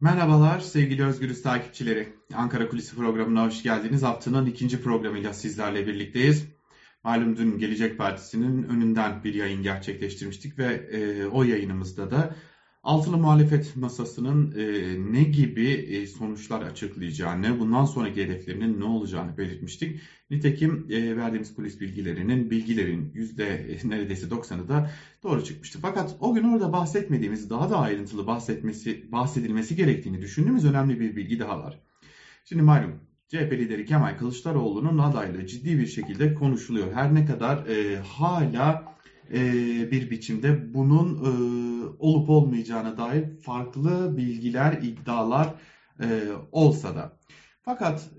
Merhabalar sevgili Özgürüz takipçileri. Ankara Kulisi programına hoş geldiniz. Haftanın ikinci programıyla sizlerle birlikteyiz. Malum dün Gelecek Partisi'nin önünden bir yayın gerçekleştirmiştik ve e, o yayınımızda da Altılı muhalefet masasının e, ne gibi e, sonuçlar açıklayacağını, bundan sonraki hedeflerinin ne olacağını belirtmiştik. Nitekim e, verdiğimiz kulis bilgilerinin, bilgilerin yüzde e, neredeyse 90'ı da doğru çıkmıştı. Fakat o gün orada bahsetmediğimiz, daha da ayrıntılı bahsetmesi, bahsedilmesi gerektiğini düşündüğümüz önemli bir bilgi daha var. Şimdi malum CHP lideri Kemal Kılıçdaroğlu'nun adaylığı ciddi bir şekilde konuşuluyor. Her ne kadar e, hala e, bir biçimde bunun e, olup olmayacağına dair farklı bilgiler, iddialar e, olsa da. Fakat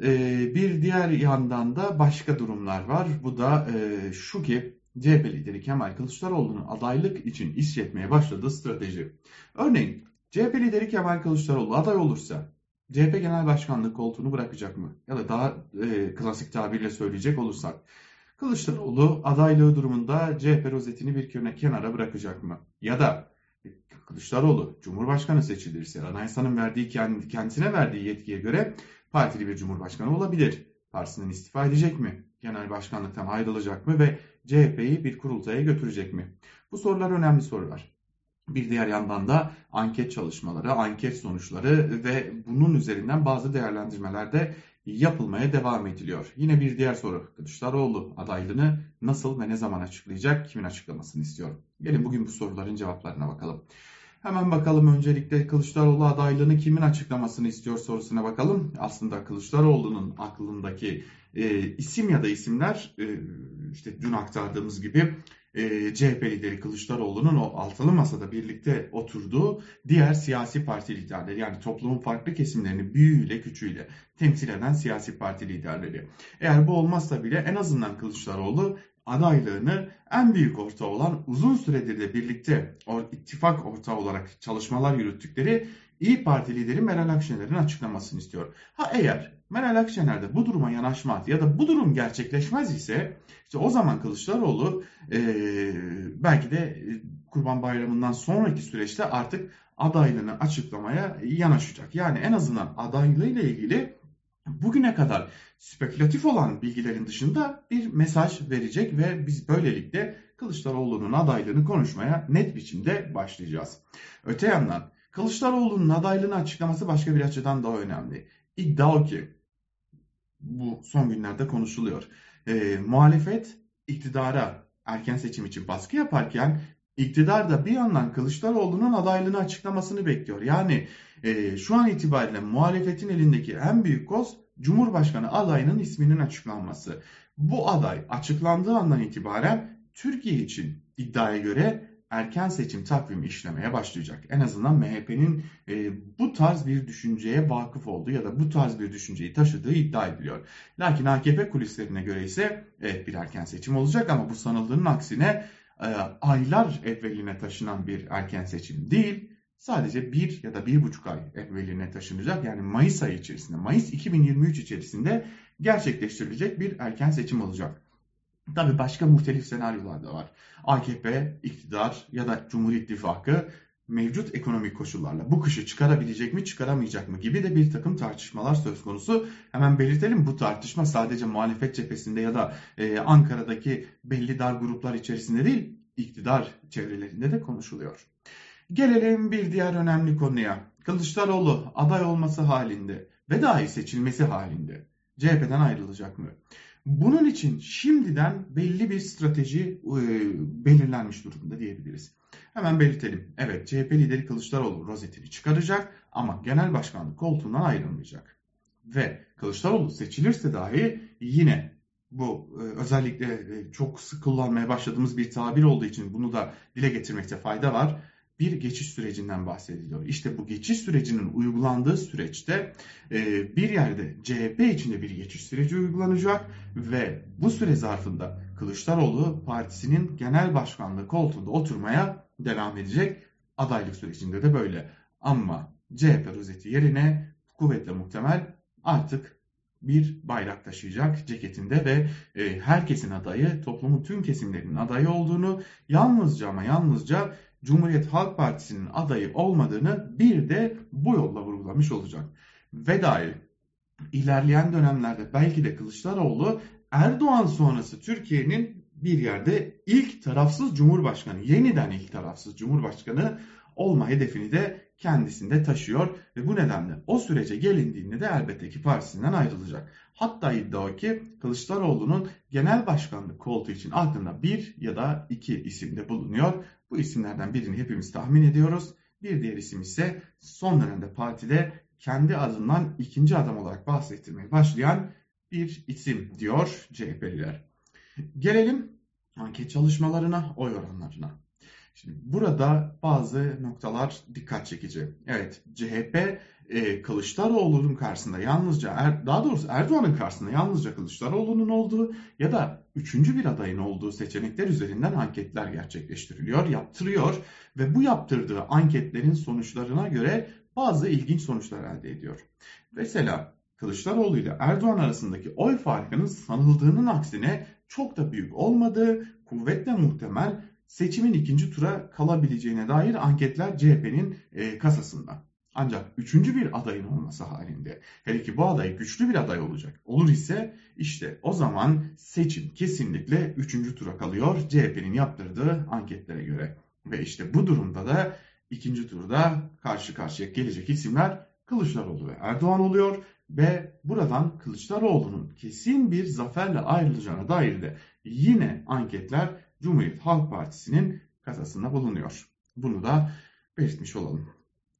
bir diğer yandan da başka durumlar var. Bu da şu ki CHP lideri Kemal Kılıçdaroğlu'nun adaylık için işletmeye başladığı strateji. Örneğin CHP lideri Kemal Kılıçdaroğlu aday olursa CHP Genel Başkanlık koltuğunu bırakacak mı? Ya da daha e, klasik tabirle söyleyecek olursak Kılıçdaroğlu adaylığı durumunda CHP rozetini bir kenara bırakacak mı? Ya da Kılıçdaroğlu Cumhurbaşkanı seçilirse anayasanın verdiği kendisine verdiği yetkiye göre partili bir cumhurbaşkanı olabilir. Partisinden istifa edecek mi? Genel başkanlıktan ayrılacak mı ve CHP'yi bir kurultaya götürecek mi? Bu sorular önemli sorular. Bir diğer yandan da anket çalışmaları, anket sonuçları ve bunun üzerinden bazı değerlendirmeler de yapılmaya devam ediliyor. Yine bir diğer soru. Kılıçdaroğlu adaylığını nasıl ve ne zaman açıklayacak? Kimin açıklamasını istiyor? Gelin bugün bu soruların cevaplarına bakalım. Hemen bakalım öncelikle Kılıçdaroğlu adaylığını kimin açıklamasını istiyor sorusuna bakalım. Aslında Kılıçdaroğlu'nun aklındaki e, isim ya da isimler e, işte dün aktardığımız gibi e, CHP lideri Kılıçdaroğlu'nun o altılı masada birlikte oturduğu diğer siyasi parti liderleri yani toplumun farklı kesimlerini büyüğüyle küçüğüyle temsil eden siyasi parti liderleri. Eğer bu olmazsa bile en azından Kılıçdaroğlu adaylığını en büyük ortağı olan uzun süredir de birlikte o ittifak ortağı olarak çalışmalar yürüttükleri İyi Parti lideri Meral Akşener'in açıklamasını istiyor. Ha eğer Meral Akşener de bu duruma yanaşmaz ya da bu durum gerçekleşmez ise işte o zaman Kılıçdaroğlu e, belki de Kurban Bayramı'ndan sonraki süreçte artık adaylığını açıklamaya yanaşacak. Yani en azından adaylığıyla ilgili bugüne kadar spekülatif olan bilgilerin dışında bir mesaj verecek ve biz böylelikle Kılıçdaroğlu'nun adaylığını konuşmaya net biçimde başlayacağız. Öte yandan Kılıçdaroğlu'nun adaylığını açıklaması başka bir açıdan daha önemli. İddia o ki bu son günlerde konuşuluyor. E, muhalefet iktidara erken seçim için baskı yaparken iktidar da bir yandan Kılıçdaroğlu'nun adaylığını açıklamasını bekliyor. Yani e, şu an itibariyle muhalefetin elindeki en büyük koz Cumhurbaşkanı adayının isminin açıklanması. Bu aday açıklandığı andan itibaren Türkiye için iddiaya göre erken seçim takvimi işlemeye başlayacak. En azından MHP'nin e, bu tarz bir düşünceye vakıf olduğu ya da bu tarz bir düşünceyi taşıdığı iddia ediliyor. Lakin AKP kulislerine göre ise evet bir erken seçim olacak ama bu sanıldığının aksine e, aylar evveline taşınan bir erken seçim değil. Sadece bir ya da bir buçuk ay evveline taşınacak. Yani Mayıs ayı içerisinde, Mayıs 2023 içerisinde gerçekleştirilecek bir erken seçim olacak. Tabii başka muhtelif senaryolar da var. AKP, iktidar ya da Cumhur İttifakı mevcut ekonomik koşullarla bu kışı çıkarabilecek mi çıkaramayacak mı gibi de bir takım tartışmalar söz konusu. Hemen belirtelim bu tartışma sadece muhalefet cephesinde ya da e, Ankara'daki belli dar gruplar içerisinde değil iktidar çevrelerinde de konuşuluyor. Gelelim bir diğer önemli konuya. Kılıçdaroğlu aday olması halinde ve dahi seçilmesi halinde CHP'den ayrılacak mı? Bunun için şimdiden belli bir strateji e, belirlenmiş durumda diyebiliriz. Hemen belirtelim. Evet CHP lideri Kılıçdaroğlu rozetini çıkaracak ama genel başkanlık koltuğundan ayrılmayacak. Ve Kılıçdaroğlu seçilirse dahi yine bu e, özellikle e, çok sık kullanmaya başladığımız bir tabir olduğu için bunu da dile getirmekte fayda var bir geçiş sürecinden bahsediliyor. İşte bu geçiş sürecinin uygulandığı süreçte e, bir yerde CHP içinde bir geçiş süreci uygulanacak ve bu süre zarfında Kılıçdaroğlu partisinin genel başkanlığı koltuğunda oturmaya devam edecek. Adaylık sürecinde de böyle. Ama CHP rozeti yerine kuvvetle muhtemel artık bir bayrak taşıyacak ceketinde ve e, herkesin adayı, toplumun tüm kesimlerinin adayı olduğunu yalnızca ama yalnızca Cumhuriyet Halk Partisi'nin adayı olmadığını bir de bu yolla vurgulamış olacak. Ve dair ilerleyen dönemlerde belki de Kılıçdaroğlu Erdoğan sonrası Türkiye'nin bir yerde ilk tarafsız cumhurbaşkanı, yeniden ilk tarafsız cumhurbaşkanı olma hedefini de kendisinde taşıyor ve bu nedenle o sürece gelindiğinde de elbette ki partisinden ayrılacak. Hatta iddia o ki Kılıçdaroğlu'nun genel başkanlık koltuğu için aklında bir ya da iki isimde bulunuyor. Bu isimlerden birini hepimiz tahmin ediyoruz. Bir diğer isim ise son dönemde partide kendi adından ikinci adam olarak bahsettirmeye başlayan bir isim diyor CHP'liler. Gelelim anket çalışmalarına, oy oranlarına. Şimdi burada bazı noktalar dikkat çekici. Evet CHP e, Kılıçdaroğlu'nun karşısında yalnızca er, daha doğrusu Erdoğan'ın karşısında yalnızca Kılıçdaroğlu'nun olduğu ya da üçüncü bir adayın olduğu seçenekler üzerinden anketler gerçekleştiriliyor, yaptırıyor ve bu yaptırdığı anketlerin sonuçlarına göre bazı ilginç sonuçlar elde ediyor. Mesela Kılıçdaroğlu ile Erdoğan arasındaki oy farkının sanıldığının aksine çok da büyük olmadığı, kuvvetle muhtemel seçimin ikinci tura kalabileceğine dair anketler CHP'nin e, kasasında. Ancak üçüncü bir adayın olması halinde, hele ki bu aday güçlü bir aday olacak, olur ise işte o zaman seçim kesinlikle üçüncü tura kalıyor CHP'nin yaptırdığı anketlere göre. Ve işte bu durumda da ikinci turda karşı karşıya gelecek isimler Kılıçdaroğlu ve Erdoğan oluyor ve buradan Kılıçdaroğlu'nun kesin bir zaferle ayrılacağına dair de yine anketler Cumhuriyet Halk Partisi'nin kasasında bulunuyor. Bunu da belirtmiş olalım.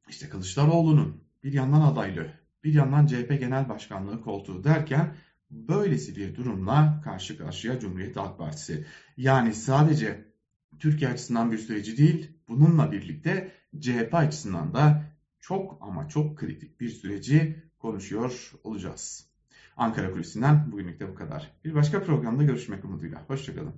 İşte Kılıçdaroğlu'nun bir yandan adaylığı, bir yandan CHP Genel Başkanlığı koltuğu derken böylesi bir durumla karşı karşıya Cumhuriyet Halk Partisi. Yani sadece Türkiye açısından bir süreci değil, bununla birlikte CHP açısından da çok ama çok kritik bir süreci konuşuyor olacağız. Ankara Kulisi'nden bugünlük de bu kadar. Bir başka programda görüşmek umuduyla. Hoşçakalın.